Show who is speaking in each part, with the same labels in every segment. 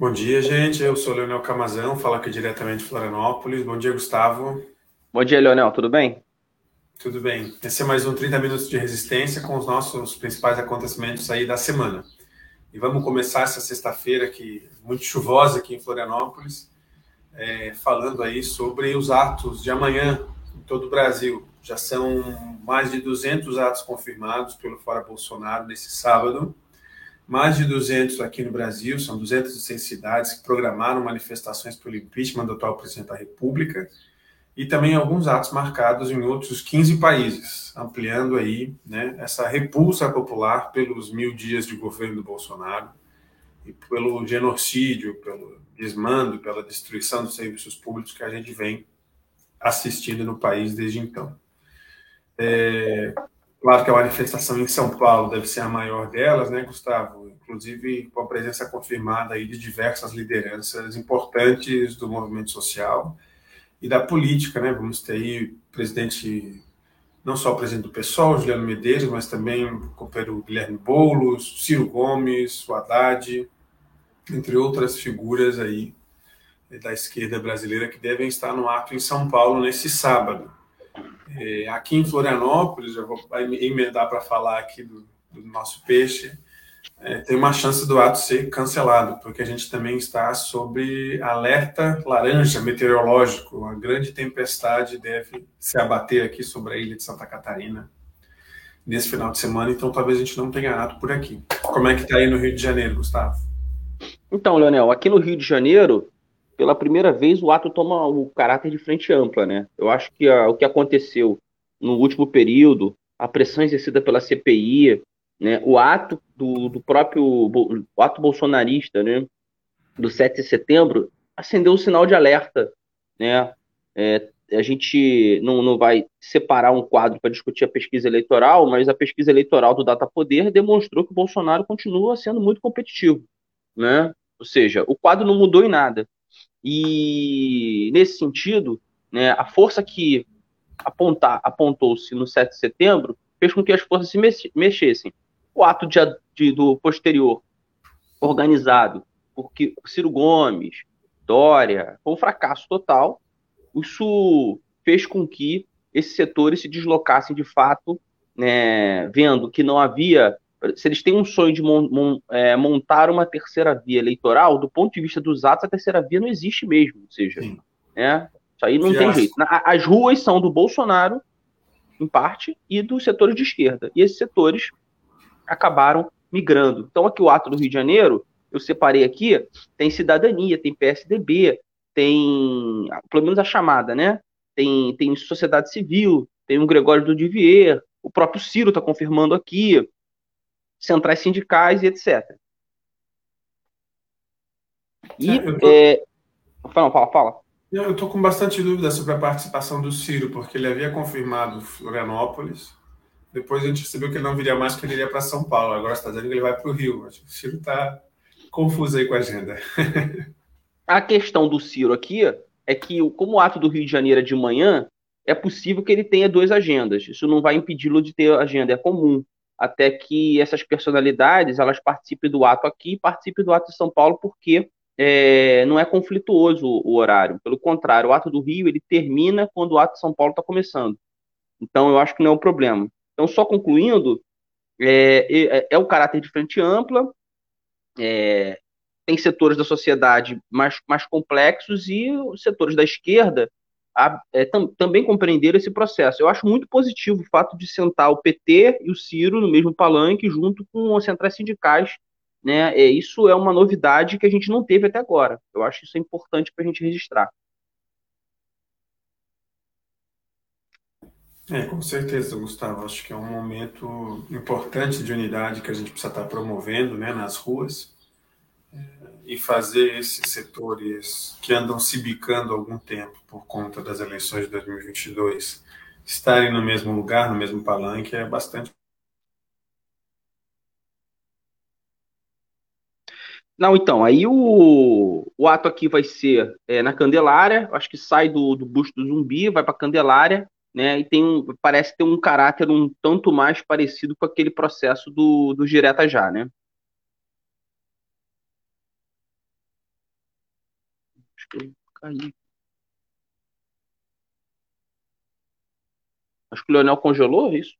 Speaker 1: Bom dia, gente. Eu sou Leonel Camazão, falo aqui diretamente de Florianópolis. Bom dia, Gustavo.
Speaker 2: Bom dia, Leonel. Tudo bem?
Speaker 1: Tudo bem. Esse é mais um 30 Minutos de Resistência com os nossos principais acontecimentos aí da semana. E vamos começar essa sexta-feira aqui, muito chuvosa aqui em Florianópolis, é, falando aí sobre os atos de amanhã em todo o Brasil. Já são mais de 200 atos confirmados pelo Fora Bolsonaro nesse sábado mais de 200 aqui no Brasil, são 206 cidades que programaram manifestações pelo impeachment do atual presidente da República, e também alguns atos marcados em outros 15 países, ampliando aí né, essa repulsa popular pelos mil dias de governo do Bolsonaro e pelo genocídio, pelo desmando, pela destruição dos serviços públicos que a gente vem assistindo no país desde então. É, Claro que a manifestação em São Paulo deve ser a maior delas, né, Gustavo? Inclusive com a presença confirmada aí de diversas lideranças importantes do movimento social e da política, né? Vamos ter aí presidente, não só o presidente do PSOL, Juliano Medeiros, mas também o companheiro Guilherme Boulos, Ciro Gomes, o Haddad, entre outras figuras aí da esquerda brasileira que devem estar no ato em São Paulo nesse sábado. É, aqui em Florianópolis, eu vou emendar para falar aqui do, do nosso peixe, é, tem uma chance do ato ser cancelado, porque a gente também está sob alerta laranja meteorológico. Uma grande tempestade deve se abater aqui sobre a ilha de Santa Catarina nesse final de semana, então talvez a gente não tenha ato por aqui. Como é que está aí no Rio de Janeiro, Gustavo?
Speaker 2: Então, Leonel, aqui no Rio de Janeiro, pela primeira vez o ato toma o caráter de frente ampla, né? Eu acho que a, o que aconteceu no último período, a pressão exercida pela CPI, né? O ato do, do próprio o ato bolsonarista, né? Do 7 de setembro, acendeu o sinal de alerta, né? É, a gente não, não vai separar um quadro para discutir a pesquisa eleitoral, mas a pesquisa eleitoral do Data Poder demonstrou que o Bolsonaro continua sendo muito competitivo, né? Ou seja, o quadro não mudou em nada. E, nesse sentido, né, a força que apontou-se no 7 de setembro fez com que as forças se mexessem. O ato de, de, do posterior, organizado por Ciro Gomes, Dória, foi um fracasso total. Isso fez com que esses setores se deslocassem de fato, né, vendo que não havia se eles têm um sonho de é, montar uma terceira via eleitoral, do ponto de vista dos atos, a terceira via não existe mesmo. Ou seja, né, isso aí não tem jeito. As ruas são do Bolsonaro, em parte, e dos setores de esquerda. E esses setores acabaram migrando. Então, aqui o ato do Rio de Janeiro, eu separei aqui, tem cidadania, tem PSDB, tem, pelo menos a chamada, né? Tem, tem sociedade civil, tem o Gregório do Divier, o próprio Ciro está confirmando aqui, centrais sindicais e etc. E. É, tô... é... Fala, fala, fala.
Speaker 1: Eu estou com bastante dúvida sobre a participação do Ciro, porque ele havia confirmado Florianópolis. Depois a gente percebeu que ele não viria mais, que ele iria para São Paulo. Agora está dizendo que ele vai para o Rio. Acho que o Ciro está confuso aí com a agenda.
Speaker 2: a questão do Ciro aqui é que, como o ato do Rio de Janeiro é de manhã, é possível que ele tenha duas agendas. Isso não vai impedi-lo de ter agenda, é comum até que essas personalidades elas participem do ato aqui, participem do ato de São Paulo, porque é, não é conflituoso o, horário. Pelo contrário, o ato do Rio ele termina quando o ato de São Paulo está começando. Então eu acho que não é um problema. Então só concluindo, é, é, é o caráter de frente ampla. É, tem setores da sociedade mais, mais complexos e setores da esquerda a, é, tam, também compreenderam esse processo. Eu acho muito positivo o fato de sentar o PT e o Ciro no mesmo palanque, junto com as centrais sindicais. Né? É, isso é uma novidade que a gente não teve até agora. Eu acho isso importante para a gente registrar.
Speaker 1: É, com certeza, Gustavo. Acho que é um momento importante de unidade que a gente precisa estar promovendo né, nas ruas e fazer esses setores que andam se bicando algum tempo por conta das eleições de 2022 estarem no mesmo lugar, no mesmo palanque, é bastante.
Speaker 2: Não, então, aí o, o ato aqui vai ser é, na Candelária, acho que sai do, do busto do zumbi, vai para Candelária, né, e tem um, parece ter um caráter um tanto mais parecido com aquele processo do, do Direta Já, né? Eu caí. Acho que o Leonel congelou, é isso?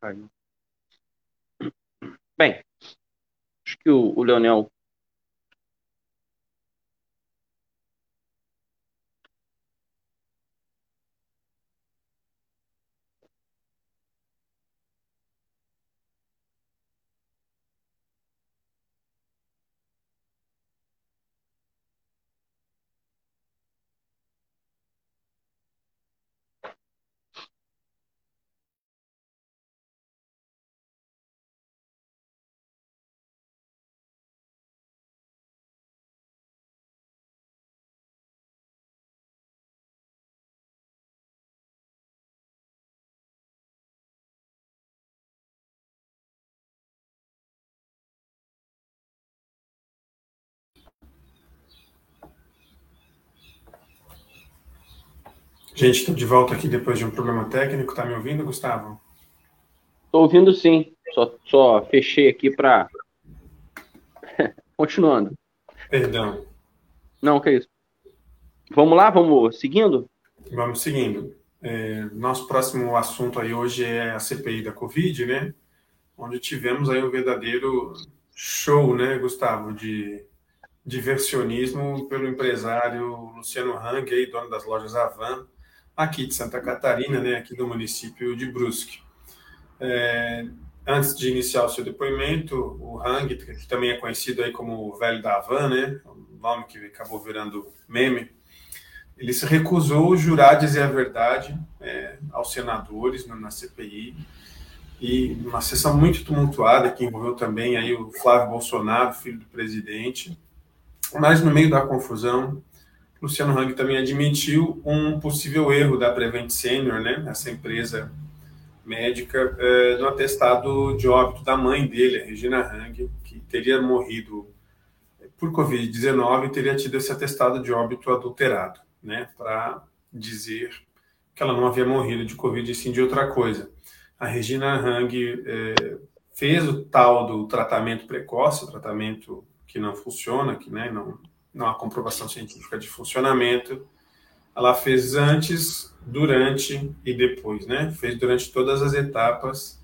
Speaker 2: Caiu. Bem, acho que o, o Leonel
Speaker 1: Gente, estou de volta aqui depois de um problema técnico. Tá me ouvindo, Gustavo?
Speaker 2: Estou ouvindo sim. Só, só fechei aqui para. Continuando.
Speaker 1: Perdão.
Speaker 2: Não, que isso. Vamos lá, vamos seguindo?
Speaker 1: Vamos seguindo. É, nosso próximo assunto aí hoje é a CPI da Covid, né? Onde tivemos aí um verdadeiro show, né, Gustavo, de diversionismo pelo empresário Luciano Hang, aí, dono das lojas Avan, aqui de Santa Catarina, né, aqui do município de Brusque. É, antes de iniciar o seu depoimento, o Hang, que também é conhecido aí como o velho da Havan, né, o nome que acabou virando meme, ele se recusou jurar dizer a verdade é, aos senadores na CPI e uma sessão muito tumultuada que envolveu também aí o Flávio Bolsonaro, filho do presidente. Mas no meio da confusão, Luciano Hang também admitiu um possível erro da Prevent Senior, né, essa empresa médica, é, no atestado de óbito da mãe dele, a Regina Hang, que teria morrido por Covid-19 e teria tido esse atestado de óbito adulterado, né, para dizer que ela não havia morrido de Covid e sim de outra coisa. A Regina Hang é, fez o tal do tratamento precoce, tratamento que não funciona, que né, não, não há comprovação científica de funcionamento. Ela fez antes, durante e depois, né? Fez durante todas as etapas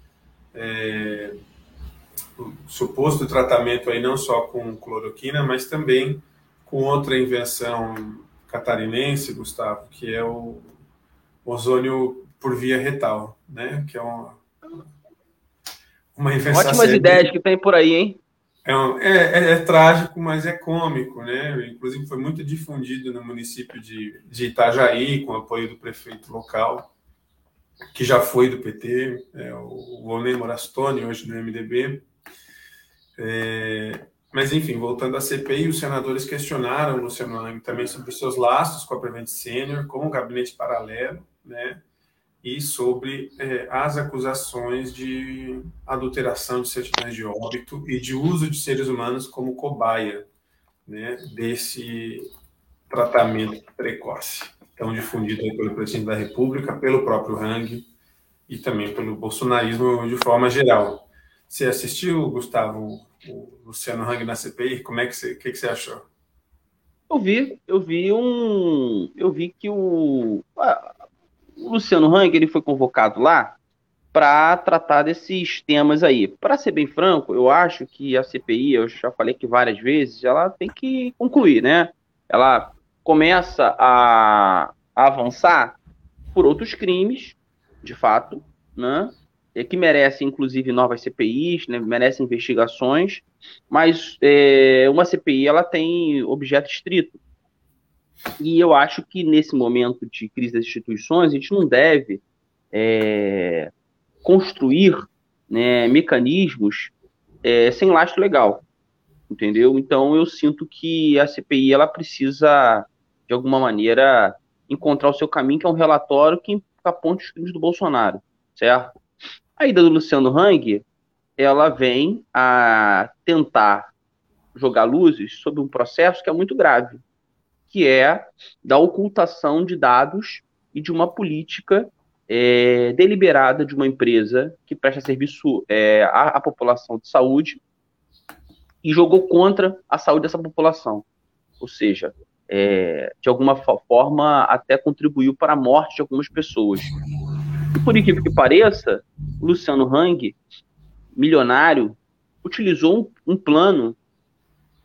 Speaker 1: é, o suposto tratamento aí não só com cloroquina, mas também com outra invenção catarinense, Gustavo, que é o ozônio por via retal, né? Que é uma,
Speaker 2: uma invenção. Ótimas ideias que tem por aí, hein?
Speaker 1: É, é, é, trágico, mas é cômico, né? Inclusive foi muito difundido no município de, de Itajaí, com apoio do prefeito local, que já foi do PT, é, o Onei Morastoni, hoje no MDB. É, mas, enfim, voltando à CPI, os senadores questionaram Luciano Lang também sobre seus laços com a Prevent Senior, com o gabinete paralelo, né? E sobre é, as acusações de adulteração de certidões de óbito e de uso de seres humanos como cobaia né, desse tratamento precoce, tão difundido pelo presidente da República, pelo próprio Hang e também pelo bolsonarismo de forma geral. Você assistiu, Gustavo, o Luciano Hang na CPI? Como é que você, que, que você achou?
Speaker 2: Eu vi, eu vi um, eu vi que o o Luciano Hang ele foi convocado lá para tratar desses temas aí. Para ser bem franco, eu acho que a CPI, eu já falei que várias vezes, ela tem que concluir, né? Ela começa a, a avançar por outros crimes, de fato, né? É, que merecem, inclusive, novas CPIs, né? merecem investigações, mas é, uma CPI ela tem objeto estrito. E eu acho que nesse momento de crise das instituições, a gente não deve é, construir né, mecanismos é, sem lastro legal, entendeu? Então eu sinto que a CPI ela precisa, de alguma maneira, encontrar o seu caminho, que é um relatório que aponta os crimes do Bolsonaro, certo? A ida do Luciano Hang, ela vem a tentar jogar luzes sobre um processo que é muito grave, que é da ocultação de dados e de uma política é, deliberada de uma empresa que presta serviço é, à, à, população de saúde e jogou contra a saúde dessa população. Ou seja, é, de alguma forma até contribuiu para a morte de algumas pessoas. E por incrível que pareça, Luciano Hang, milionário, utilizou um, um plano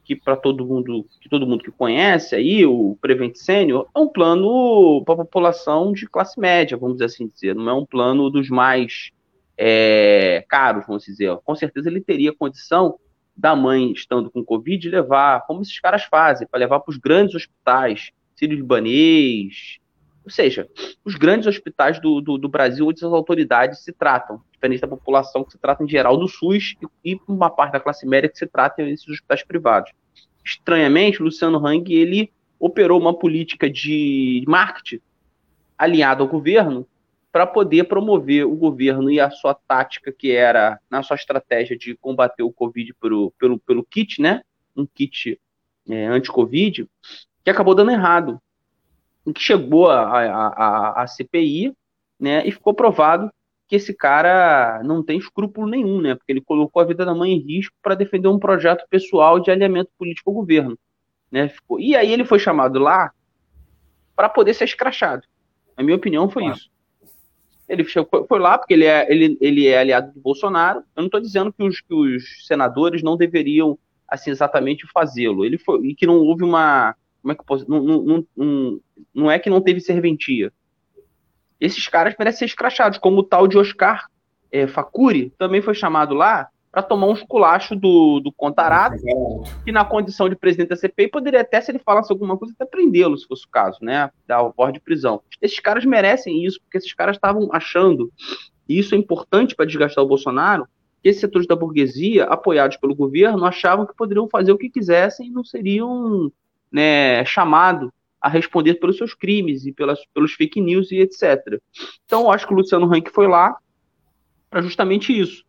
Speaker 2: que para todo mundo, que todo mundo que conhece aí, o Prevent Senior, é um plano para a população de classe média, vamos assim dizer, não é um plano dos mais é, caros, vamos dizer. Com certeza ele teria condição da mãe estando com Covid levar, como esses caras fazem, para levar para os grandes hospitais, Sírio-Libanês, ou seja, os grandes hospitais do, do, do, Brasil onde as autoridades se tratam, diferente da população que se trata em geral do SUS e, e uma parte da classe média que se trata nesses hospitais privados. Estranhamente, Luciano Hang ele operou uma política de marketing alinhada ao governo para poder promover o governo e a sua tática, que era na sua estratégia de combater o Covid pelo, pelo, pelo kit, né? Um kit é, anti-Covid, que acabou dando errado em que chegou a, a, a, a CPI, né, e ficou provado que esse cara não tem escrúpulo nenhum, né, porque ele colocou a vida da mãe em risco para defender um projeto pessoal de alinhamento político ao governo, né, ficou... e aí ele foi chamado lá para poder ser escrachado. A minha opinião foi isso. Ele foi lá porque ele é, ele, ele é aliado do Bolsonaro. Eu não estou dizendo que os, que os senadores não deveriam assim exatamente fazê-lo. Ele foi e que não houve uma como é que eu posso. Não, não, não, não é que não teve serventia. Esses caras merecem ser escrachados, como o tal de Oscar é, Facuri também foi chamado lá para tomar um esculacho do, do Contarato, que na condição de presidente da CPI poderia até, se ele falasse alguma coisa, até prendê-lo, se fosse o caso, né? Dar o porte de prisão. Esses caras merecem isso, porque esses caras estavam achando, e isso é importante para desgastar o Bolsonaro, que esses setores da burguesia, apoiados pelo governo, achavam que poderiam fazer o que quisessem e não seriam né, chamado a responder pelos seus crimes e pelas, pelos fake news e etc. Então, eu acho que o Luciano Hank foi lá para justamente isso,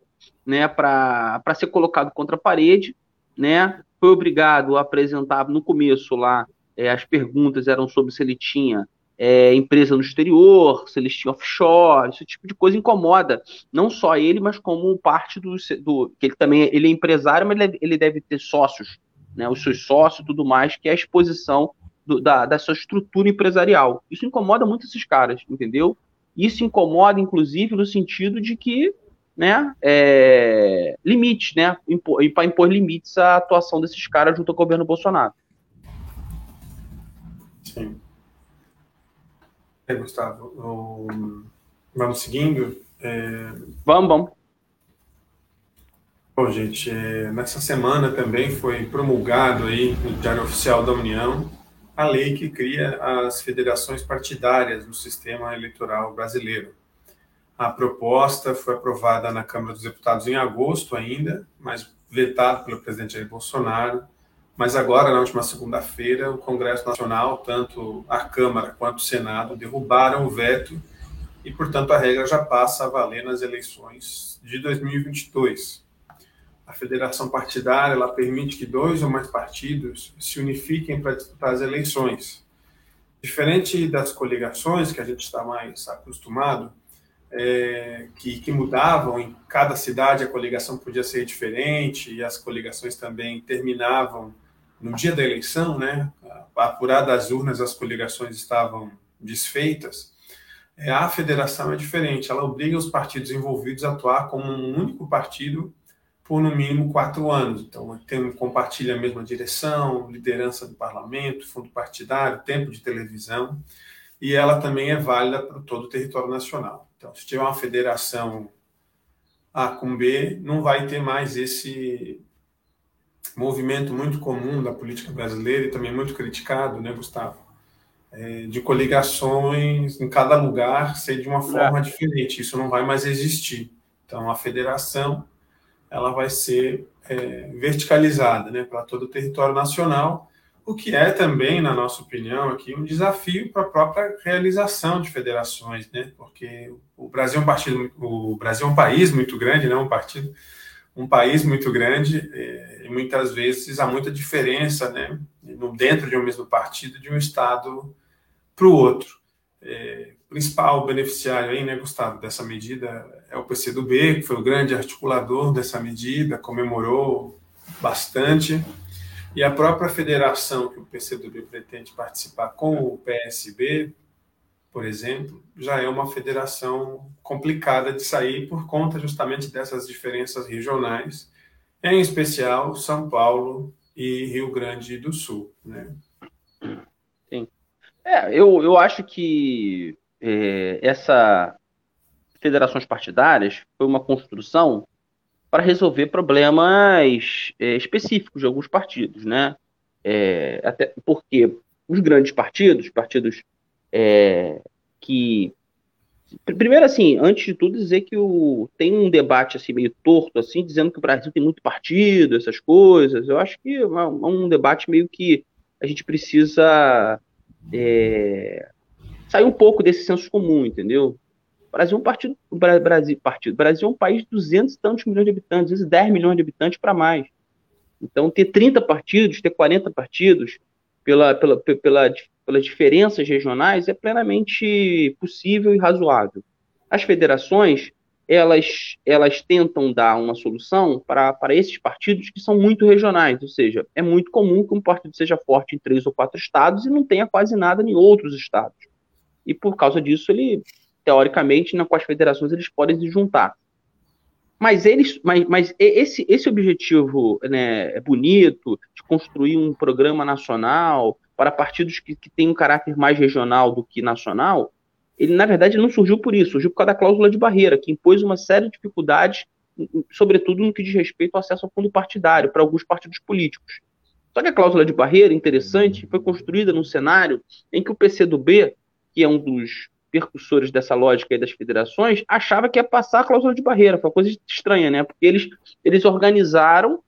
Speaker 2: né, para ser colocado contra a parede, né, foi obrigado a apresentar no começo lá, é, as perguntas eram sobre se ele tinha é, empresa no exterior, se eles tinham offshore, esse tipo de coisa incomoda, não só ele, mas como parte do, do que ele também ele é empresário, mas ele, ele deve ter sócios né, os seus sócios e tudo mais, que é a exposição do, da, da sua estrutura empresarial. Isso incomoda muito esses caras, entendeu? Isso incomoda, inclusive, no sentido de que né, é, limites, né, para impor limites à atuação desses caras junto ao governo Bolsonaro.
Speaker 1: Sim. Gustavo, o... vamos seguindo? É...
Speaker 2: Vamos, vamos.
Speaker 1: Bom, gente, é, nessa semana também foi promulgado aí no Diário Oficial da União a lei que cria as federações partidárias no sistema eleitoral brasileiro. A proposta foi aprovada na Câmara dos Deputados em agosto ainda, mas vetado pelo presidente Jair Bolsonaro. Mas agora, na última segunda-feira, o Congresso Nacional, tanto a Câmara quanto o Senado, derrubaram o veto e, portanto, a regra já passa a valer nas eleições de 2022 a federação partidária ela permite que dois ou mais partidos se unifiquem para disputar as eleições. Diferente das coligações, que a gente está mais acostumado, é, que, que, mudavam, em cada cidade a coligação podia ser diferente, e as coligações também terminavam no dia da eleição, né? Apuradas as urnas, as coligações estavam desfeitas. É, a federação é diferente, ela obriga os partidos envolvidos a atuar como um único partido por no mínimo quatro anos. Então, tem, compartilha a mesma direção, liderança do parlamento, fundo partidário, tempo de televisão, e ela também é válida para todo o território nacional. Então, se tiver uma federação A com B, não vai ter mais esse movimento muito comum da política brasileira e também muito criticado, né, Gustavo? É, de coligações em cada lugar ser de uma forma é. diferente. Isso não vai mais existir. Então, a federação ela vai ser é, verticalizada né, para todo o território nacional, o que é também, na nossa opinião, aqui um desafio para a própria realização de federações, né? Porque o Brasil é um partido, o Brasil é um país muito grande, não um partido, um país muito grande é, e muitas vezes há muita diferença, né? Dentro de um mesmo partido, de um estado para o outro. É, principal beneficiário aí, né, Gustavo, dessa medida é o PCdoB, que foi o grande articulador dessa medida, comemorou bastante e a própria federação que o PCdoB pretende participar com o PSB, por exemplo, já é uma federação complicada de sair por conta justamente dessas diferenças regionais, em especial São Paulo e Rio Grande do Sul. Né?
Speaker 2: Sim. É, eu, eu acho que é, essa federações partidárias foi uma construção para resolver problemas é, específicos de alguns partidos, né? É, até porque os grandes partidos, partidos é, que primeiro assim, antes de tudo dizer que o, tem um debate assim meio torto assim, dizendo que o Brasil tem muito partido, essas coisas. Eu acho que é um debate meio que a gente precisa é, sair um pouco desse senso comum, entendeu? O Brasil é um partido, Brasil, partido, Brasil é um país de 200 e tantos milhões de habitantes, às vezes 10 milhões de habitantes para mais. Então, ter 30 partidos, ter 40 partidos, pela, pela, pela, pelas diferenças regionais, é plenamente possível e razoável. As federações, elas, elas tentam dar uma solução para, para esses partidos que são muito regionais, ou seja, é muito comum que um partido seja forte em três ou quatro estados e não tenha quase nada em outros estados. E por causa disso, ele teoricamente, na, com as federações eles podem se juntar. Mas eles, mas, mas esse, esse objetivo né, é bonito de construir um programa nacional para partidos que, que têm um caráter mais regional do que nacional, ele na verdade não surgiu por isso, surgiu por causa da cláusula de barreira, que impôs uma série de dificuldades, sobretudo no que diz respeito ao acesso ao fundo partidário para alguns partidos políticos. Só que a cláusula de barreira, interessante, foi construída num cenário em que o PCdoB, que é um dos percussores dessa lógica das federações, achava que ia passar a cláusula de barreira. Foi uma coisa estranha, né? Porque eles, eles organizaram,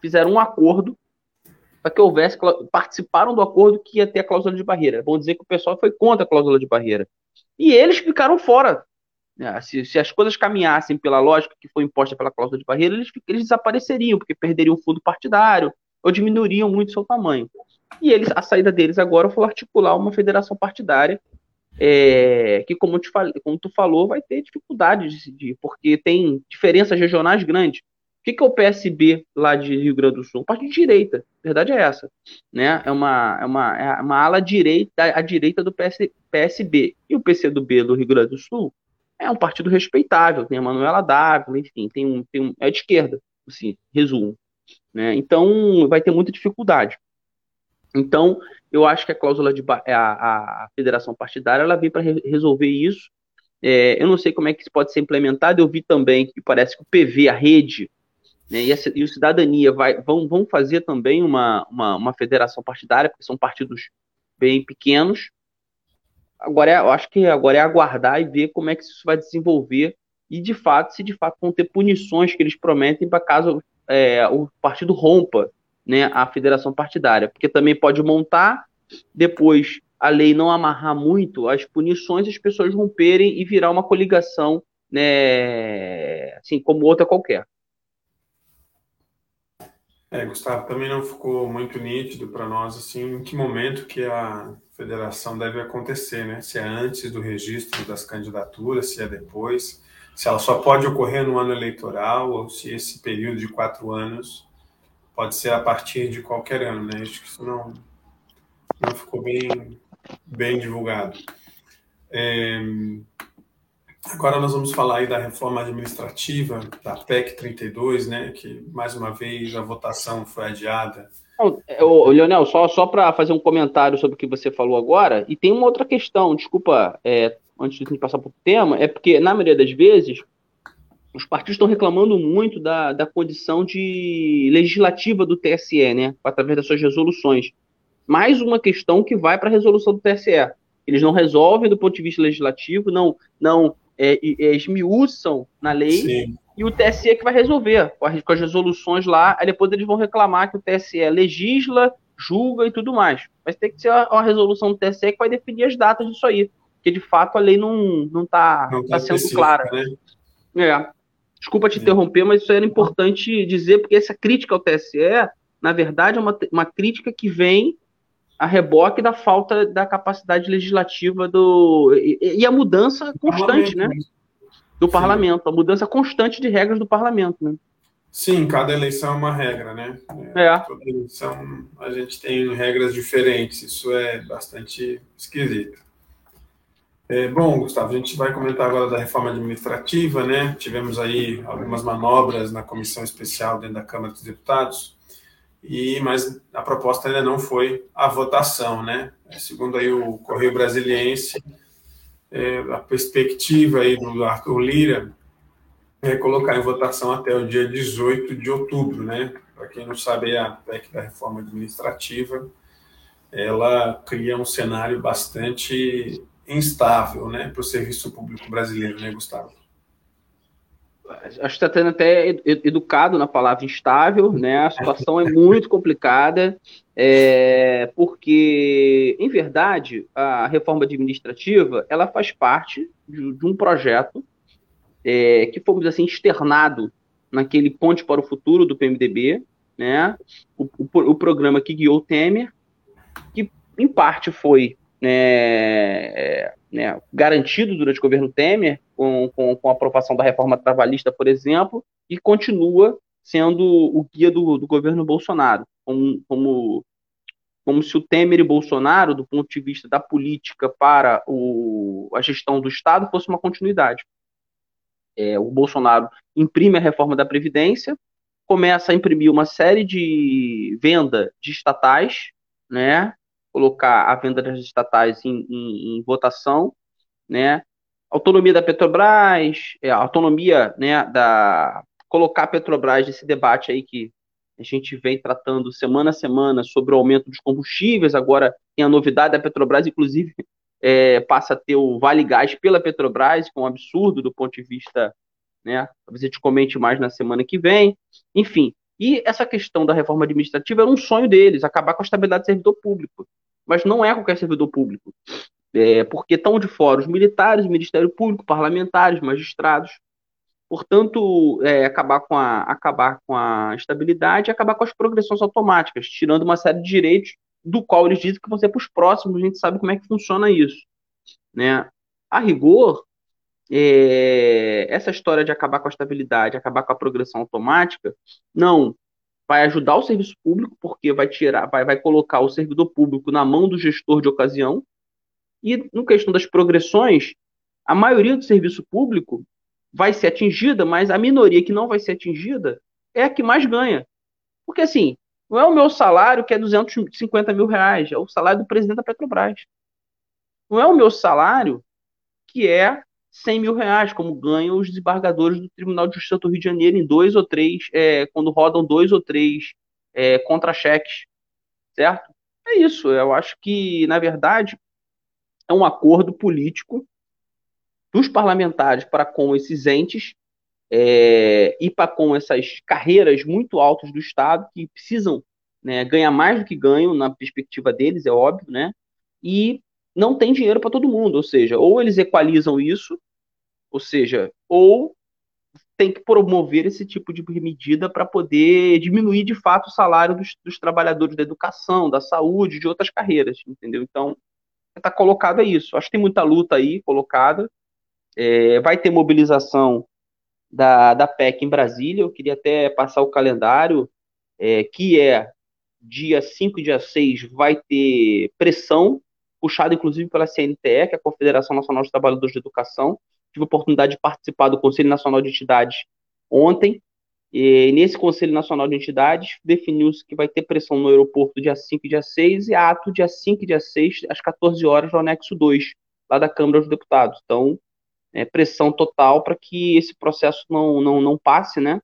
Speaker 2: fizeram um acordo para que houvesse, participaram do acordo que ia ter a cláusula de barreira. Vão dizer que o pessoal foi contra a cláusula de barreira. E eles ficaram fora. Né? Se, se, as coisas caminhassem pela lógica que foi imposta pela cláusula de barreira, eles, eles desapareceriam, porque perderiam o fundo partidário ou diminuiriam muito seu tamanho. E eles, a saída deles agora foi articular uma federação partidária é, que como, te como tu falou, vai ter dificuldade de decidir, porque tem diferenças regionais grandes. O que, que é o PSB lá de Rio Grande do Sul? Parte de direita, a verdade é essa. Né? É, uma, é, uma, é uma ala direita, à direita do PS, PSB. E o PCdoB do Rio Grande do Sul é um partido respeitável, tem a Manuela Dávila, enfim, tem um, tem um, é de esquerda, assim, resumo. Né? Então, vai ter muita dificuldade. Então, eu acho que a cláusula de a, a federação partidária ela vem para re resolver isso. É, eu não sei como é que isso pode ser implementado. Eu vi também que parece que o PV, a rede, né, e, a, e o Cidadania vai, vão, vão fazer também uma, uma, uma federação partidária, porque são partidos bem pequenos. Agora, é, eu acho que agora é aguardar e ver como é que isso vai desenvolver e, de fato, se de fato vão ter punições que eles prometem para caso é, o partido rompa né, a federação partidária, porque também pode montar, depois a lei não amarrar muito as punições, as pessoas romperem e virar uma coligação, né, assim como outra qualquer.
Speaker 1: É, Gustavo, também não ficou muito nítido para nós assim em que momento que a federação deve acontecer, né? Se é antes do registro das candidaturas, se é depois, se ela só pode ocorrer no ano eleitoral ou se esse período de quatro anos pode ser a partir de qualquer ano, né? Acho que isso não, não ficou bem, bem divulgado. É, agora nós vamos falar aí da reforma administrativa, da PEC 32, né? Que, mais uma vez, a votação foi adiada.
Speaker 2: Ô, Leonel, só, só para fazer um comentário sobre o que você falou agora, e tem uma outra questão, desculpa, é, antes de passar para o tema, é porque, na maioria das vezes, os partidos estão reclamando muito da, da condição de legislativa do TSE, né, através das suas resoluções. Mais uma questão que vai para a resolução do TSE. Eles não resolvem do ponto de vista legislativo, não, não é, é, esmiuçam na lei, Sim. e o TSE que vai resolver com as, com as resoluções lá, aí depois eles vão reclamar que o TSE legisla julga e tudo mais. Mas tem que ser uma resolução do TSE que vai definir as datas disso aí. Porque, de fato, a lei não está não tá, não tá, tá sendo clara. Né? É. Desculpa te é. interromper, mas isso era importante dizer, porque essa crítica ao TSE, na verdade, é uma, uma crítica que vem a reboque da falta da capacidade legislativa do. E, e a mudança constante, né? Do Sim. parlamento, a mudança constante de regras do parlamento, né?
Speaker 1: Sim, cada eleição é uma regra, né? É. Toda eleição a gente tem regras diferentes, isso é bastante esquisito. É, bom, Gustavo, a gente vai comentar agora da reforma administrativa, né? Tivemos aí algumas manobras na comissão especial dentro da Câmara dos Deputados, e mas a proposta ainda não foi a votação, né? Segundo aí o Correio Brasiliense, é, a perspectiva aí do Arthur Lira é colocar em votação até o dia 18 de outubro, né? Para quem não sabe, a PEC da reforma administrativa, ela cria um cenário bastante instável, né, para o serviço público brasileiro, né, Gustavo?
Speaker 2: Acho que está tendo até educado na palavra instável, né? A situação é muito complicada, é, porque, em verdade, a reforma administrativa ela faz parte de, de um projeto é, que, fomos assim, externado naquele Ponte para o Futuro do PMDB, né? O, o, o programa que guiou Temer, que em parte foi né, né, garantido durante o governo Temer, com, com, com, a aprovação da reforma trabalhista, por exemplo, e continua sendo o guia do, do governo Bolsonaro, como, como, como se o Temer e Bolsonaro, do ponto de vista da política para o, a gestão do Estado, fosse uma continuidade. É, o Bolsonaro imprime a reforma da Previdência, começa a imprimir uma série de venda de estatais, né, colocar a venda das estatais em, em, em votação, né? Autonomia da Petrobras, é, autonomia, né, da colocar a Petrobras nesse debate aí que a gente vem tratando semana a semana sobre o aumento dos combustíveis. Agora tem a novidade da Petrobras, inclusive é, passa a ter o Vale Gás pela Petrobras, que é um absurdo do ponto de vista, né? Talvez a gente comente mais na semana que vem. Enfim, e essa questão da reforma administrativa era um sonho deles, acabar com a estabilidade do servidor público mas não é qualquer servidor público, é, porque estão de fora os militares, Ministério Público, parlamentares, magistrados. Portanto, é, acabar, com a, acabar com a estabilidade e acabar com as progressões automáticas, tirando uma série de direitos do qual eles dizem que vão ser para os próximos, a gente sabe como é que funciona isso. Né? A rigor, é, essa história de acabar com a estabilidade, acabar com a progressão automática, não vai ajudar o serviço público, porque vai tirar, vai, vai colocar o servidor público na mão do gestor de ocasião. E no questão das progressões, a maioria do serviço público vai ser atingida, mas a minoria que não vai ser atingida é a que mais ganha. Porque assim, não é o meu salário que é 250 mil reais, é o salário do presidente da Petrobras. Não é o meu salário que é 100 mil reais, como ganham os desembargadores do Tribunal de Justiça do Rio de Janeiro em dois ou três, é, quando rodam dois ou três é, contra-cheques, certo? É isso, eu acho que, na verdade, é um acordo político dos parlamentares para com esses entes é, e para com essas carreiras muito altas do Estado que precisam né, ganhar mais do que ganham na perspectiva deles, é óbvio, né? E não tem dinheiro para todo mundo, ou seja, ou eles equalizam isso, ou seja, ou tem que promover esse tipo de medida para poder diminuir de fato o salário dos, dos, trabalhadores da educação, da saúde, de outras carreiras, entendeu? Então, está colocado isso. Acho que tem muita luta aí colocada. É, vai ter mobilização da, da PEC em Brasília. Eu queria até passar o calendário, é, que é dia 5 e dia 6, vai ter pressão puxado inclusive pela CNTE, que é a Confederação Nacional dos Trabalhadores de Educação. Tive a oportunidade de participar do Conselho Nacional de Entidades ontem. E nesse Conselho Nacional de Entidades, definiu-se que vai ter pressão no aeroporto dia 5 e dia 6 e ato dia 5 e dia 6, às 14 horas, no anexo 2, lá da Câmara dos Deputados. Então, é, pressão total para que esse processo não, não, não passe, né?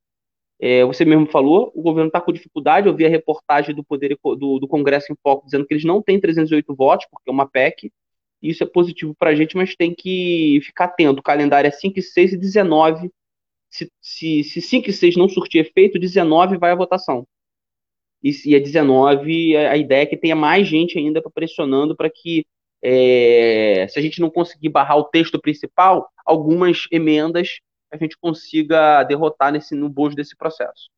Speaker 2: É, você mesmo falou, o governo está com dificuldade. Eu vi a reportagem do Poder do, do, Congresso em Foco dizendo que eles não têm 308 votos, porque é uma PEC. Isso é positivo para a gente, mas tem que ficar atento. O calendário é 5 e 6 e 19. Se, se, se 5 e 6 não surtir efeito, 19 vai à votação. e, a 19, a, ideia é que tenha mais gente ainda pressionando para que, é, se a gente não conseguir barrar o texto principal, algumas emendas a gente consiga derrotar nesse, no bojo desse processo.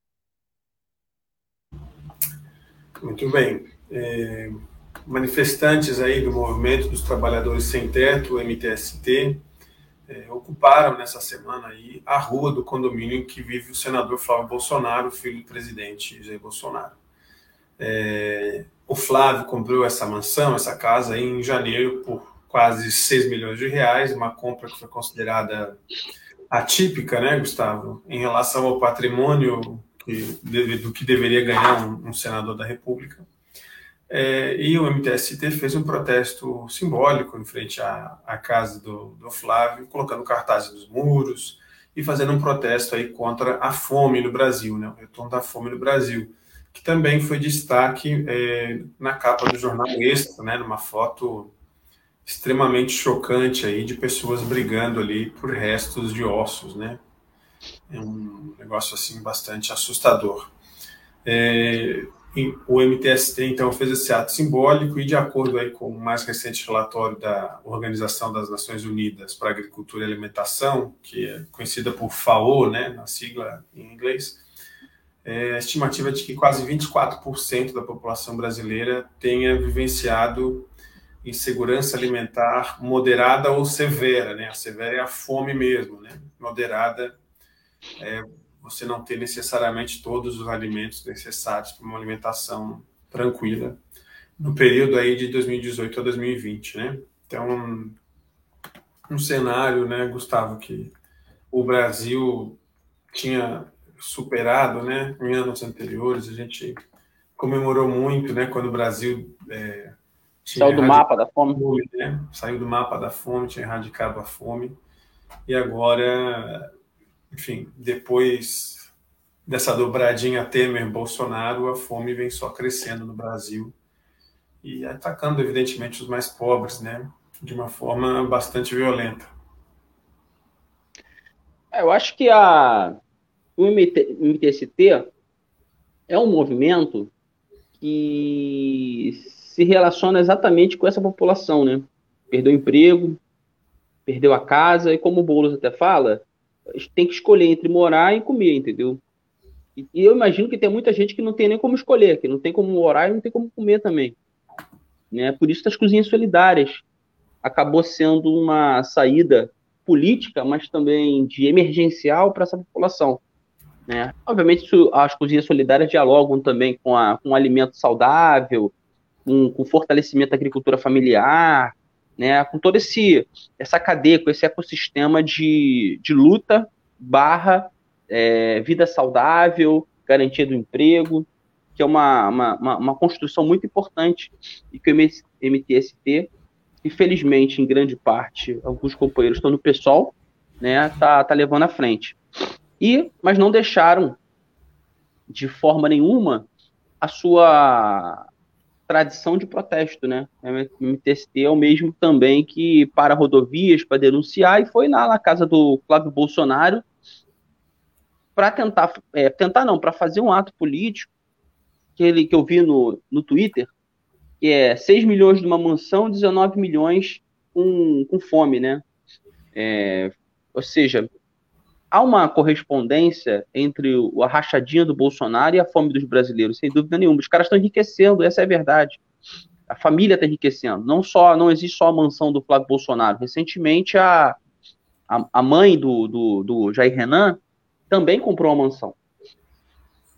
Speaker 1: Muito bem. É, manifestantes aí do Movimento dos Trabalhadores Sem Teto, MTST, é, ocuparam nessa semana aí a rua do condomínio em que vive o senador Flávio Bolsonaro, filho do presidente Jair Bolsonaro. É, o Flávio comprou essa mansão, essa casa em janeiro por quase 6 milhões de reais, uma compra que foi considerada atípica, né, Gustavo, em relação ao patrimônio que, do que deveria ganhar um, um senador da República. É, e o MTST fez um protesto simbólico em frente à, à casa do, do, Flávio, colocando cartazes nos muros e fazendo um protesto aí contra a fome no Brasil, né, o retorno da fome no Brasil, que também foi destaque é, na capa do jornal Extra, né, numa foto extremamente chocante aí de pessoas brigando ali por restos de ossos, né? É um negócio assim bastante assustador. É, o MTST então fez esse ato simbólico e de acordo aí com o mais recente relatório da Organização das Nações Unidas para Agricultura e Alimentação, que é conhecida por FAO, né, na sigla em inglês, é, a estimativa é de que quase 24% da população brasileira tenha vivenciado insegurança alimentar moderada ou severa, né? A severa é a fome mesmo, né? Moderada é você não ter necessariamente todos os alimentos necessários para uma alimentação tranquila no período aí de 2018 a 2020, né? Então, um, um cenário, né, Gustavo, que o Brasil tinha superado, né, em anos anteriores, a gente comemorou muito, né, quando o Brasil é,
Speaker 2: Saiu do mapa da fome.
Speaker 1: fome né? Saiu do mapa da fome, tinha erradicado a fome. E agora, enfim, depois dessa dobradinha Temer-Bolsonaro, a fome vem só crescendo no Brasil e atacando, evidentemente, os mais pobres, né? De uma forma bastante violenta.
Speaker 2: É, eu acho que a, o MT, MTST é um movimento que se relaciona exatamente com essa população, né? Perdeu o emprego, perdeu a casa, e como o Boulos até fala, tem que escolher entre morar e comer, entendeu? E, e, eu imagino que tem muita gente que não tem nem como escolher, que não tem como morar e não tem como comer também. Né? Por isso as cozinhas solidárias acabou sendo uma saída política, mas também de emergencial para essa população. Né? Obviamente, as cozinhas solidárias dialogam também com, a, com um alimento saudável, com, com fortalecimento da agricultura familiar, né, com esse essa cadeia, com esse ecossistema de, de luta barra é, vida saudável, garantia do emprego, que é uma, uma, uma, construção muito importante e que o MTST, infelizmente, em grande parte, alguns companheiros estão no PSOL, né, tá, tá levando à frente. E, mas não deixaram de forma nenhuma a sua tradição de protesto, né? O MTST é o mesmo também que para rodovias para denunciar e foi lá na casa do Flávio Bolsonaro para tentar, é, tentar não, para fazer um ato político que ele que eu vi no, no Twitter, que é 6 milhões de uma mansão, 19 milhões com, com fome, né? É, ou seja, há uma correspondência entre a rachadinha do Bolsonaro e a fome dos brasileiros, sem dúvida nenhuma. Os caras estão enriquecendo, essa é a verdade. A família está enriquecendo. Não só, não existe só a mansão do Flávio Bolsonaro. Recentemente, a, a, a mãe do, do, do, Jair Renan também comprou uma mansão.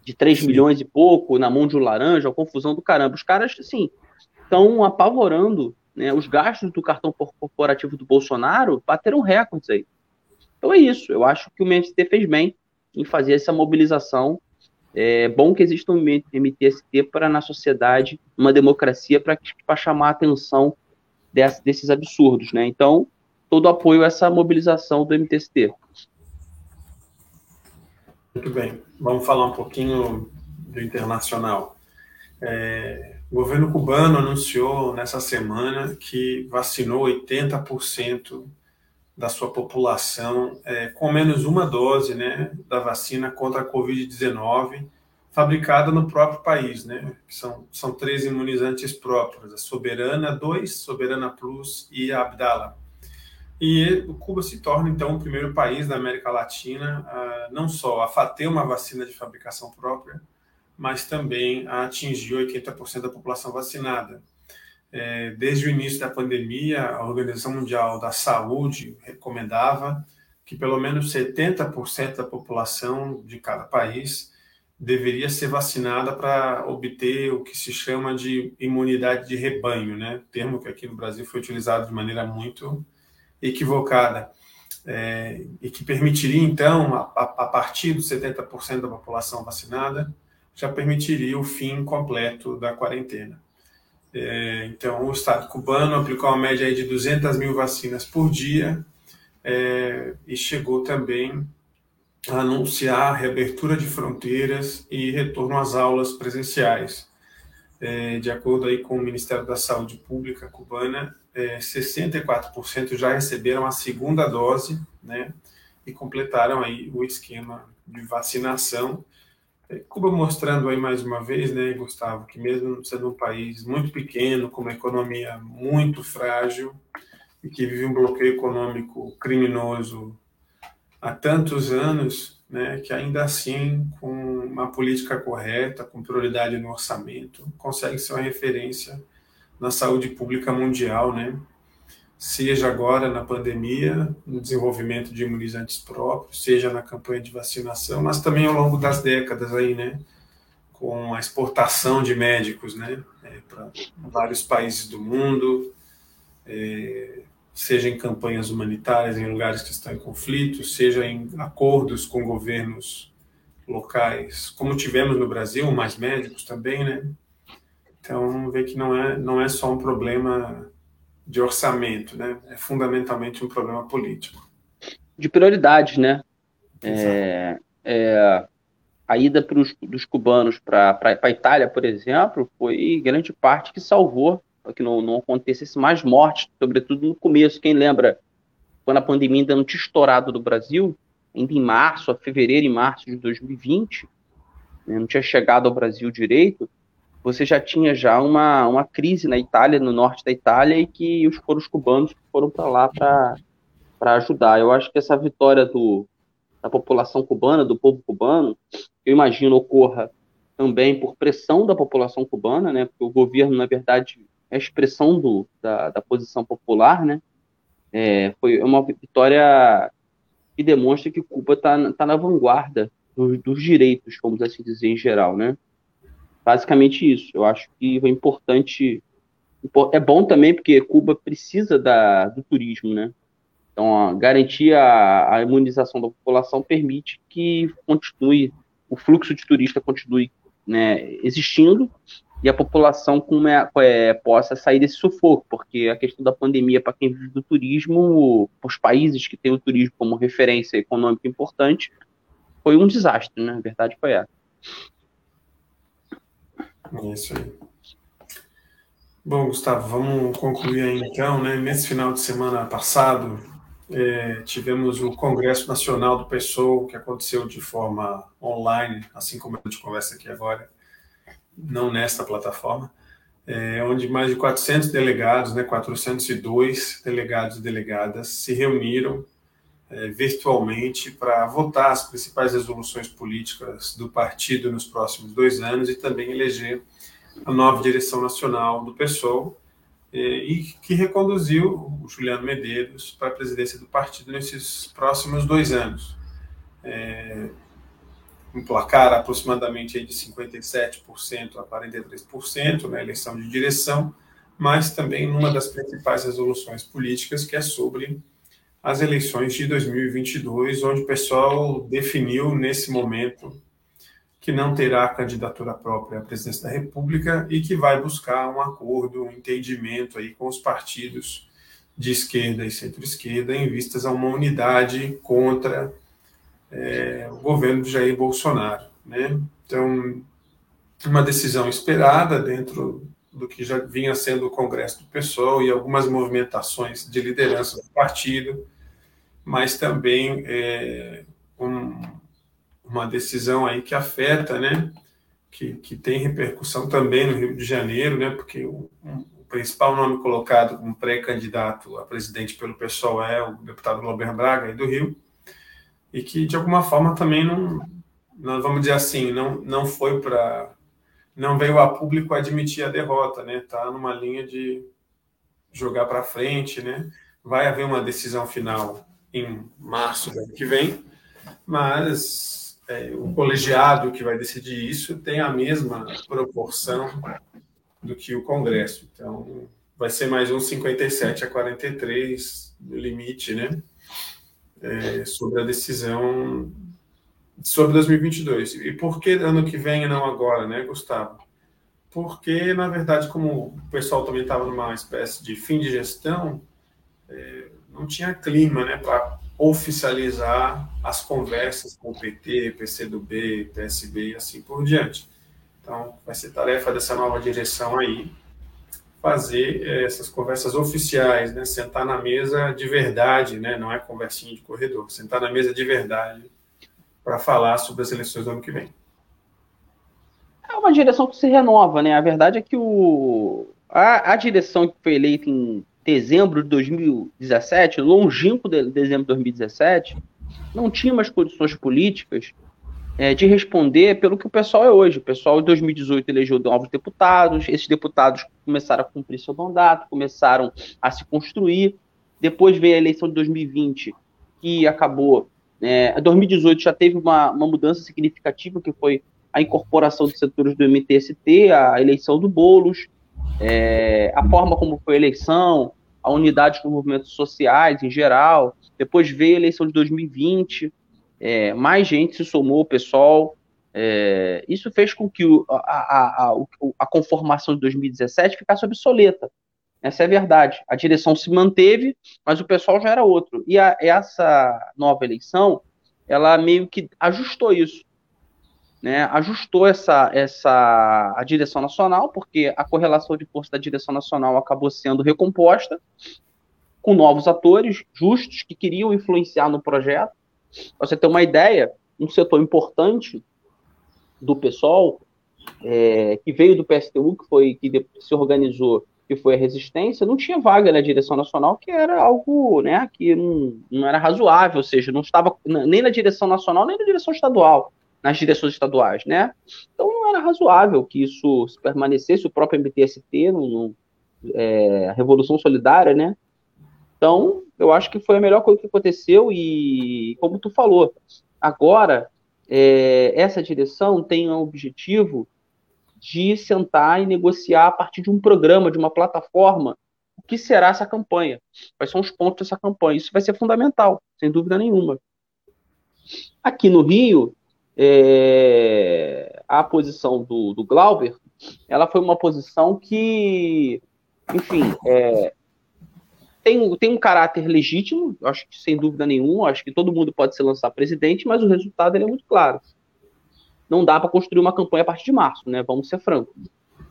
Speaker 2: De 3 Sim. milhões e pouco, na mão de um laranja, a confusão do caramba. Os caras, assim, estão apavorando né, os gastos do cartão corporativo do Bolsonaro bateram recordes aí. Então é isso. Eu acho que o MST fez bem em fazer essa mobilização. É bom que exista um MTST para na sociedade, uma democracia, para chamar a atenção desse, desses absurdos, né? Então, todo apoio a essa mobilização do MTST.
Speaker 1: Muito bem. Vamos falar um pouquinho do internacional. É, o governo cubano anunciou nessa semana que vacinou 80% da sua população é, com menos uma dose né, da vacina contra a Covid-19, fabricada no próprio país, né? São, são três imunizantes próprios: a Soberana 2, Soberana Plus e a Abdala. E Cuba se torna, então, o primeiro país da América Latina a, não só a ter uma vacina de fabricação própria, mas também a atingir 80% da população vacinada. É, desde o início da pandemia, a Organização Mundial da Saúde recomendava que pelo menos 70% da população de cada país deveria ser vacinada para obter o que se chama de imunidade de rebanho, né? Termo que aqui no Brasil foi utilizado de maneira muito equivocada, é, e que permitiria, então, a, a partir dos 70% da população vacinada, já permitiria o fim completo da quarentena. É, então, o Estado cubano aplicou uma média de 200 mil vacinas por dia é, e chegou também a anunciar a reabertura de fronteiras e retorno às aulas presenciais. É, de acordo aí com o Ministério da Saúde Pública cubana, é, 64% já receberam a segunda dose, né, e completaram aí o esquema de vacinação. Cuba mostrando aí mais uma vez, né, Gustavo, que mesmo sendo um país muito pequeno, com uma economia muito frágil e que vive um bloqueio econômico criminoso há tantos anos, né, que ainda assim, com uma política correta, com prioridade no orçamento, consegue ser uma referência na saúde pública mundial, né? Seja agora na pandemia, no desenvolvimento de imunizantes próprios, seja na campanha de vacinação, mas também ao longo das décadas aí, né? Com a exportação de médicos, né? É, para vários países do mundo, é, seja em campanhas humanitárias em lugares que estão em conflito, seja em acordos com governos locais, como tivemos no Brasil, mais médicos também, né? Então, vê que não é, não é só um problema de orçamento, né? É fundamentalmente um problema político.
Speaker 2: De prioridades, né? É, é, a ida pros, dos cubanos para a Itália, por exemplo, foi grande parte que salvou que não, não acontecesse mais mortes, sobretudo no começo. Quem lembra, quando a pandemia ainda não tinha estourado no Brasil, ainda em março, a fevereiro e março de 2020, né, não tinha chegado ao Brasil direito, você já tinha já uma, uma crise na Itália, no norte da Itália, e que os, foram os cubanos foram para lá para ajudar. Eu acho que essa vitória do, da população cubana, do povo cubano, eu imagino ocorra também por pressão da população cubana, né? Porque o governo, na verdade, é a expressão do, da, da posição popular, né? É, foi uma vitória que demonstra que Cuba está tá na vanguarda dos, dos, direitos, vamos assim dizer, em geral, né? Basicamente isso. Eu acho que é importante. É bom também porque Cuba precisa da, do turismo, né? Então, garantir a, a, imunização da população permite que continue, o fluxo de turista continue né, existindo e a população como é, é, possa sair desse sufoco, porque a questão da pandemia, para quem vive do turismo, os países que têm o turismo como referência econômica importante, foi um desastre, né? A verdade foi essa.
Speaker 1: Isso aí. Bom, Gustavo, vamos concluir aí então, né? Nesse final de semana passado, é, tivemos o Congresso Nacional do PSOL, que aconteceu de forma online, assim como a gente conversa aqui agora, não nesta plataforma, é, onde mais de 400 delegados, né, 402 delegados e delegadas se reuniram é, virtualmente para votar as principais resoluções políticas do partido nos próximos dois anos e também eleger a nova direção nacional do PSOL é, e que reconduziu o Juliano Medeiros para a presidência do partido nesses próximos dois anos. É, um placar aproximadamente de 57% a 43% na eleição de direção, mas também numa das principais resoluções políticas, que é sobre as eleições de 2022, onde o pessoal definiu nesse momento que não terá candidatura própria à presidência da República e que vai buscar um acordo, um entendimento aí com os partidos de esquerda e centro-esquerda em vistas a uma unidade contra é, o governo de Jair Bolsonaro. Né? Então, uma decisão esperada dentro do que já vinha sendo o Congresso do PSOL e algumas movimentações de liderança do partido mas também é, um, uma decisão aí que afeta, né, que, que tem repercussão também no Rio de Janeiro, né? Porque o, o principal nome colocado como pré-candidato a presidente pelo pessoal é o deputado Glauber Braga, aí do Rio, e que de alguma forma também não, não vamos dizer assim, não, não foi para não veio a público admitir a derrota, né? Tá numa linha de jogar para frente, né? Vai haver uma decisão final em março do ano que vem, mas é, o colegiado que vai decidir isso tem a mesma proporção do que o Congresso. Então, vai ser mais um 57 a 43 no limite, né? É, sobre a decisão sobre 2022. E por que ano que vem e não agora, né, Gustavo? Porque, na verdade, como o pessoal também estava numa espécie de fim de gestão, é, não tinha clima né, para oficializar as conversas com o PT, PCdoB, PSB e assim por diante. Então, vai ser tarefa dessa nova direção aí fazer é, essas conversas oficiais, né? Sentar na mesa de verdade, né? Não é conversinha de corredor, sentar na mesa de verdade para falar sobre as eleições do ano que vem.
Speaker 2: É uma direção que se renova, né? A verdade é que o, a, a direção que foi eleita em dezembro de 2017, longínquo de dezembro de 2017, não tinha mais condições políticas é, de responder pelo que o pessoal é hoje. O pessoal em 2018 elegeu novos deputados, esses deputados começaram a cumprir seu mandato, começaram a se construir. Depois veio a eleição de 2020, que acabou é, 2018 já teve uma, uma mudança significativa, que foi a incorporação dos setores do MTST, a eleição do Boulos, é, a forma como foi a eleição, a unidade dos movimentos sociais em geral. Depois veio a eleição de 2020, é, mais gente se somou, o pessoal. É, isso fez com que o, a, a, a, a, conformação de 2017 ficasse obsoleta. Essa é a verdade. A direção se manteve, mas o pessoal já era outro. E essa nova eleição, ela meio que ajustou isso. Né? Ajustou essa, essa a direção nacional, porque a correlação de força da direção nacional acabou sendo recomposta com novos atores justos que queriam influenciar no projeto. Pra você ter uma ideia, um setor importante do pessoal é, que veio do PSTU, que foi que se organizou que foi a resistência, não tinha vaga na direção nacional, que era algo né, que não, não era razoável, ou seja, não estava nem na direção nacional, nem na direção estadual, nas direções estaduais, né? Então não era razoável que isso permanecesse, o próprio MTST, no, no é, Revolução Solidária, né? Então, eu acho que foi a melhor coisa que aconteceu e, como tu falou, agora é, essa direção tem um objetivo de sentar e negociar a partir de um programa, de uma plataforma, o que será essa campanha, quais são os pontos dessa campanha. Isso vai ser fundamental, sem dúvida nenhuma. Aqui no Rio, é, a posição do, do Glauber, ela foi uma posição que, enfim, é, tem, tem um caráter legítimo, acho que sem dúvida nenhuma, acho que todo mundo pode se lançar presidente, mas o resultado é muito claro não dá para construir uma campanha a partir de março, né? Vamos ser francos,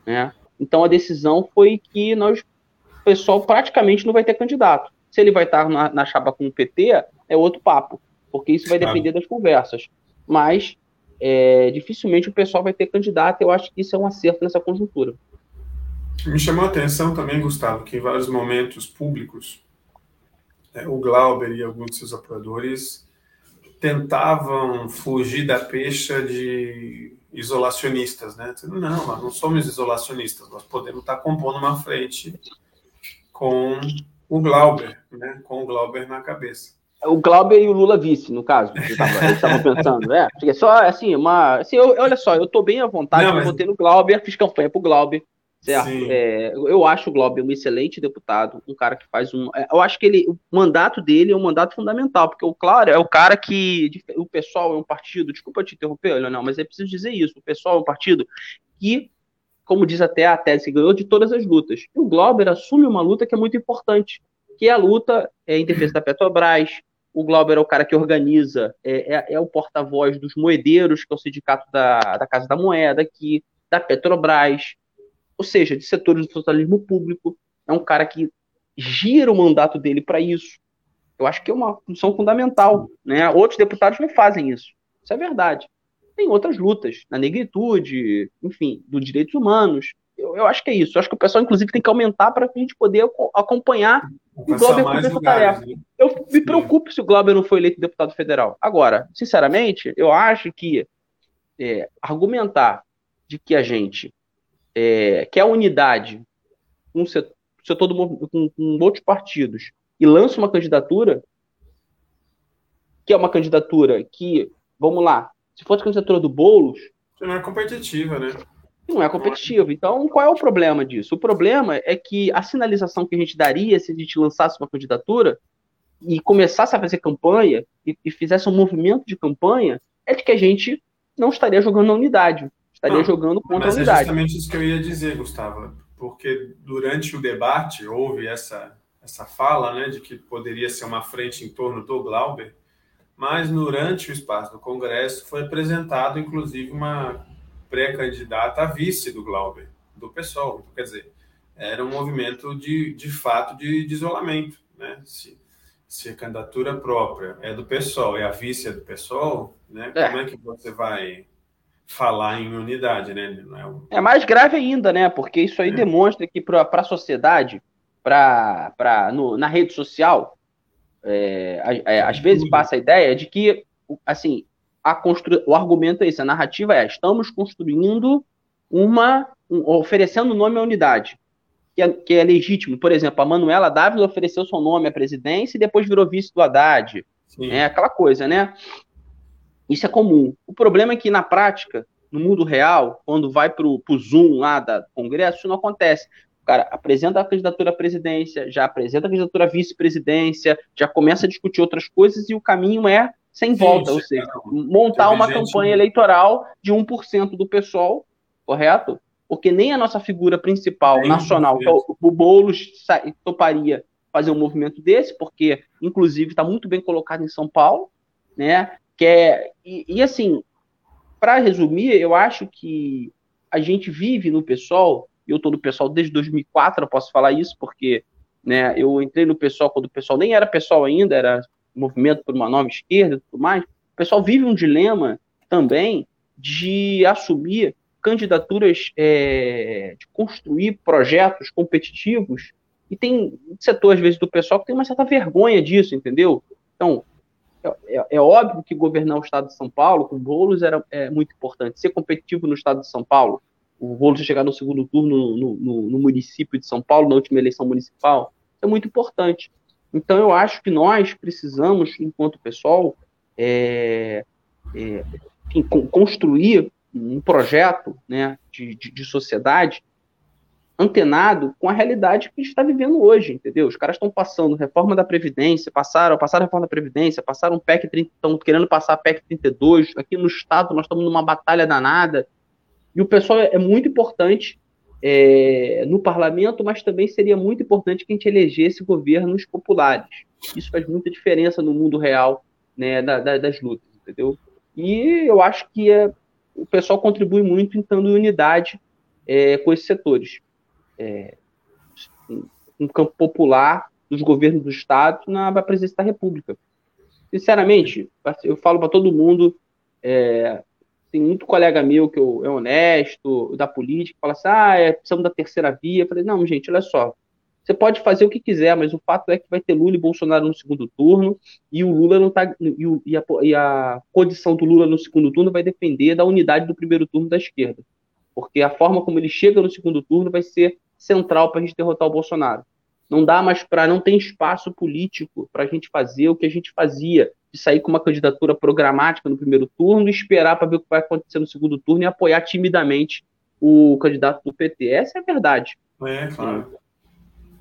Speaker 2: né? Então a decisão foi que nós, o pessoal praticamente não vai ter candidato. Se ele vai estar na, na chapa com o PT, é outro papo, porque isso vai depender das conversas. Mas é, dificilmente o pessoal vai ter candidato. Eu acho que isso é um acerto nessa conjuntura.
Speaker 1: Me chamou a atenção também, Gustavo, que em vários momentos públicos, é, o Glauber e alguns de seus apoiadores tentavam fugir da pecha de isolacionistas, né? Não, nós não somos isolacionistas, nós podemos estar compondo uma frente com o Glauber, né? Com o Glauber na cabeça.
Speaker 2: O Glauber e o Lula vice, no caso, estavam pensando, né? Porque só, assim, uma... Assim, eu, olha só, eu estou bem à vontade, não, mas... eu votei no Glauber, fiz campanha pro Glauber, Certo. É, eu acho o Globo um excelente deputado, um cara que faz um. É, eu acho que ele, o mandato dele é um mandato fundamental, porque o Claro é o cara que. O pessoal é um partido, desculpa te interromper, Leonel, mas é preciso dizer isso. O pessoal é um partido que, como diz até a tese, ganhou de todas as lutas. E o Glauber assume uma luta que é muito importante, que é a luta é, em defesa da Petrobras. O Glauber é o cara que organiza, é, é, é o porta-voz dos moedeiros, que é o sindicato da, da Casa da Moeda aqui, da Petrobras ou seja, de setores do socialismo público. É um cara que gira o mandato dele para isso. Eu acho que é uma função fundamental. Né? Outros deputados não fazem isso. Isso é verdade. tem outras lutas, na negritude, enfim, dos direitos humanos. Eu, eu acho que é isso. Eu acho que o pessoal, inclusive, tem que aumentar para a gente poder acompanhar o Glauber cumprir essa tarefa. Né? Eu me preocupo se o Glauber não foi eleito deputado federal. Agora, sinceramente, eu acho que é, argumentar de que a gente é, quer unidade com um setor, setor do, com, com outros partidos e lança uma candidatura que é uma candidatura que, vamos lá, se fosse a candidatura do Boulos.
Speaker 1: Não é competitiva, né?
Speaker 2: Não é competitiva. Então, qual é o problema disso? O problema é que a sinalização que a gente daria se a gente lançasse uma candidatura e começasse a fazer campanha e, e fizesse um movimento de campanha é de que a gente não estaria jogando na unidade, estaria não, jogando contra a unidade.
Speaker 1: É justamente isso que eu ia dizer, Gustavo, porque durante o debate houve essa, essa fala né, de que poderia ser uma frente em torno do Glauber mas durante o espaço do Congresso foi apresentado, inclusive, uma pré-candidata a vice do Glauber, do PSOL. Quer dizer, era um movimento de, de fato de, de isolamento. Né? Se, se a candidatura própria é do PSOL e a vice é do PSOL, né? É. como é que você vai falar em unidade? Né?
Speaker 2: É, um... é, mais grave ainda, né? porque isso aí é. demonstra que para a sociedade, pra, pra, no, na rede social, é, é, às vezes passa a ideia de que, assim, a constru... o argumento é esse, a narrativa é, estamos construindo uma, um, oferecendo nome à unidade, que é, que é, legítimo. Por exemplo, a Manuela Dávila ofereceu seu nome à presidência e depois virou vice do Haddad. É aquela coisa, né? Isso é comum. O problema é que, na prática, no mundo real, quando vai para o Zoom lá da Congresso, isso não acontece. O cara apresenta a candidatura à presidência, já apresenta a candidatura à vice-presidência, já começa a discutir outras coisas e o caminho é sem volta, Sim, ou seja, montar uma campanha eleitoral de 1% do pessoal, correto? Porque nem a nossa figura principal nacional, que é o, o Boulos, toparia fazer um movimento desse, porque, inclusive, está muito bem colocado em São Paulo, né? Que é, e, e assim, para resumir, eu acho que a gente vive no pessoal eu estou no pessoal desde 2004, eu posso falar isso, porque né, eu entrei no pessoal quando o pessoal nem era pessoal ainda, era movimento por uma nova esquerda e tudo mais. O pessoal vive um dilema também de assumir candidaturas, é, de construir projetos competitivos, e tem setor, às vezes, do pessoal que tem uma certa vergonha disso, entendeu? Então, é, é, é óbvio que governar o estado de São Paulo com bolos era é muito importante. Ser competitivo no estado de São Paulo o Boulos chegar no segundo turno no, no, no, município de São Paulo, na última eleição municipal, é muito importante. Então, eu acho que nós precisamos, enquanto pessoal, é, é, construir um projeto né, de, de, de, sociedade antenado com a realidade que a gente está vivendo hoje, entendeu? Os caras estão passando reforma da Previdência, passaram, passaram a reforma da Previdência, passaram PEC 30, estão querendo passar a PEC 32, aqui no Estado nós estamos numa batalha danada, e o pessoal é muito importante é, no parlamento, mas também seria muito importante que a gente elegesse governos populares. Isso faz muita diferença no mundo real né, da, da, das lutas, entendeu? E eu acho que é, o pessoal contribui muito estando em unidade é, com esses setores. É, um campo popular dos governos do Estado na presidência da República. Sinceramente, eu falo para todo mundo, é, tem muito colega meu que eu, é honesto, da política, fala assim, ah, é, precisamos da terceira via. Eu falei, não, gente, olha só, você pode fazer o que quiser, mas o fato é que vai ter Lula e Bolsonaro no segundo turno, e o Lula não tá. E, o, e, a, e a condição do Lula no segundo turno vai depender da unidade do primeiro turno da esquerda. Porque a forma como ele chega no segundo turno vai ser central para a gente derrotar o Bolsonaro. Não dá mais para, não tem espaço político para a gente fazer o que a gente fazia de sair com uma candidatura programática no primeiro turno, esperar para ver o que vai acontecer no segundo turno e apoiar timidamente o candidato do PT. Essa é a verdade.
Speaker 1: É, claro.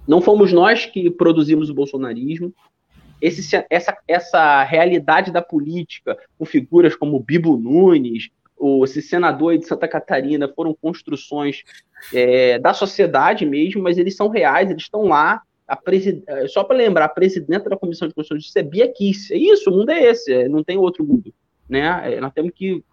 Speaker 2: Não fomos nós que produzimos o bolsonarismo. Esse, essa, essa realidade da política, com figuras como Bibo Nunes, o, esse senador de Santa Catarina, foram construções é, da sociedade mesmo, mas eles são reais, eles estão lá. Eh, só para lembrar, a presidenta da Comissão de Constituição de é Bia Kiss. É isso, o mundo é esse, é, não tem outro mundo. Né? É, nós, temos que,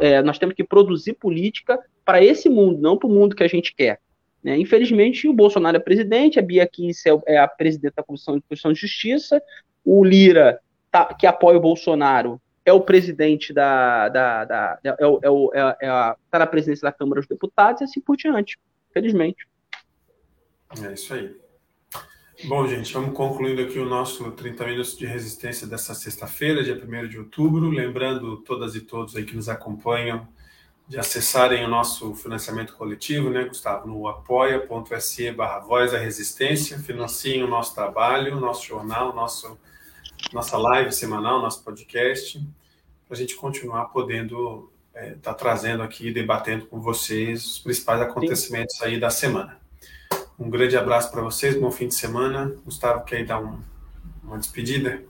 Speaker 2: é, nós temos que produzir política para esse mundo, não para o mundo que a gente quer. Né? Infelizmente, o Bolsonaro é presidente, a Bia Kiss é, é a presidenta da Comissão de Constituição de Justiça, o Lira, tá, que apoia o Bolsonaro, é o presidente da. da, da é, o, é, o, é, é a, tá na presidência da Câmara dos Deputados e assim por diante, felizmente.
Speaker 1: É isso aí. Bom, gente, vamos concluindo aqui o nosso 30 minutos de resistência dessa sexta-feira, dia 1 de outubro. Lembrando todas e todos aí que nos acompanham de acessarem o nosso financiamento coletivo, né, Gustavo, no apoia.se barra voz da resistência, financiem o nosso trabalho, o nosso jornal, nosso, nossa live semanal, nosso podcast, para a gente continuar podendo estar é, tá trazendo aqui, debatendo com vocês os principais acontecimentos Sim. aí da semana. Um grande abraço para vocês, bom fim de semana. Gustavo, quer dar um, uma despedida?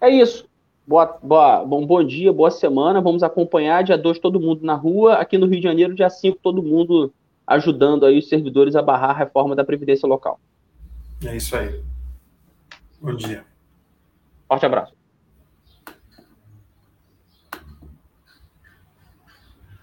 Speaker 2: É isso. Boa, boa, bom, bom dia, boa semana. Vamos acompanhar dia 2 todo mundo na rua. Aqui no Rio de Janeiro, dia 5, todo mundo ajudando aí os servidores a barrar a reforma da Previdência Local.
Speaker 1: É isso aí. Bom dia.
Speaker 2: Forte abraço.